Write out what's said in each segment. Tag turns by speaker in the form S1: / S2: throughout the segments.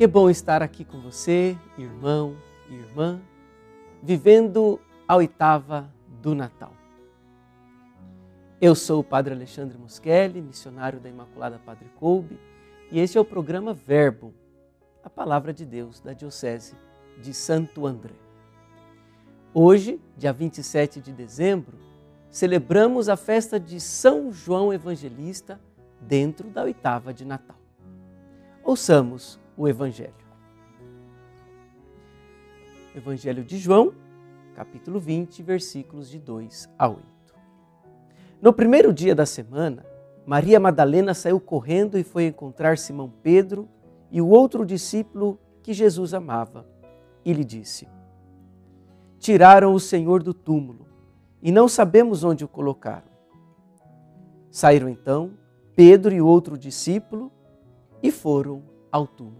S1: Que bom estar aqui com você, irmão e irmã, vivendo a oitava do Natal. Eu sou o Padre Alexandre Moschelli, missionário da Imaculada Padre Coube, e este é o programa Verbo, a palavra de Deus da Diocese de Santo André. Hoje, dia 27 de dezembro, celebramos a festa de São João Evangelista dentro da oitava de Natal. Ouçamos o Evangelho. Evangelho de João, capítulo 20, versículos de 2 a 8. No primeiro dia da semana, Maria Madalena saiu correndo e foi encontrar Simão Pedro e o outro discípulo que Jesus amava, e lhe disse: Tiraram o Senhor do túmulo e não sabemos onde o colocaram. Saíram então Pedro e o outro discípulo e foram ao túmulo.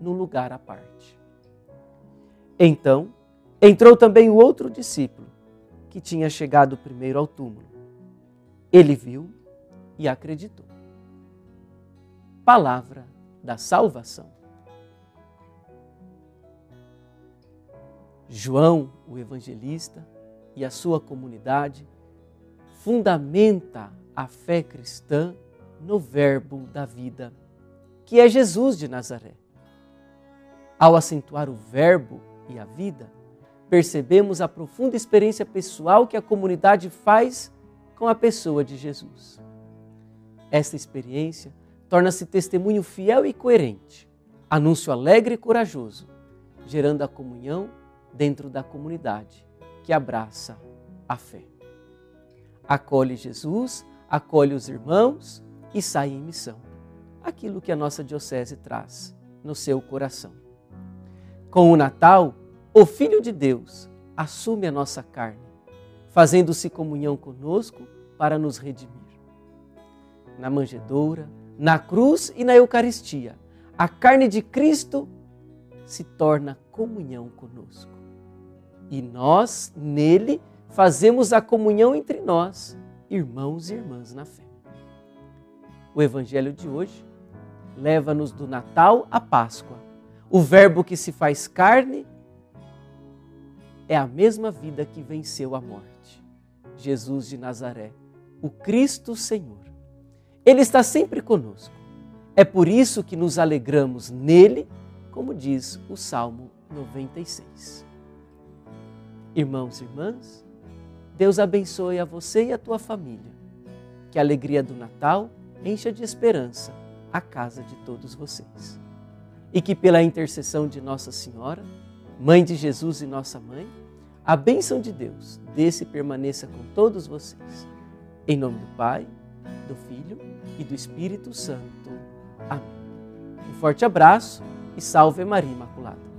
S1: num lugar à parte. Então entrou também o outro discípulo, que tinha chegado primeiro ao túmulo ele viu e acreditou. Palavra da salvação. João, o evangelista, e a sua comunidade fundamenta a fé cristã no verbo da vida, que é Jesus de Nazaré. Ao acentuar o verbo e a vida, percebemos a profunda experiência pessoal que a comunidade faz com a pessoa de Jesus. Esta experiência torna-se testemunho fiel e coerente, anúncio alegre e corajoso, gerando a comunhão dentro da comunidade que abraça a fé. Acolhe Jesus, acolhe os irmãos e sai em missão. Aquilo que a nossa Diocese traz no seu coração. Com o Natal, o Filho de Deus assume a nossa carne fazendo-se comunhão conosco para nos redimir. Na manjedoura, na cruz e na Eucaristia, a carne de Cristo se torna comunhão conosco. E nós, nele, fazemos a comunhão entre nós, irmãos e irmãs na fé. O Evangelho de hoje leva-nos do Natal à Páscoa. O Verbo que se faz carne é a mesma vida que venceu a morte. Jesus de Nazaré, o Cristo Senhor. Ele está sempre conosco. É por isso que nos alegramos nele, como diz o Salmo 96. Irmãos e irmãs, Deus abençoe a você e a tua família. Que a alegria do Natal encha de esperança a casa de todos vocês. E que pela intercessão de Nossa Senhora, Mãe de Jesus e nossa mãe, a bênção de Deus desça e permaneça com todos vocês. Em nome do Pai, do Filho e do Espírito Santo. Amém. Um forte abraço e salve Maria Imaculada.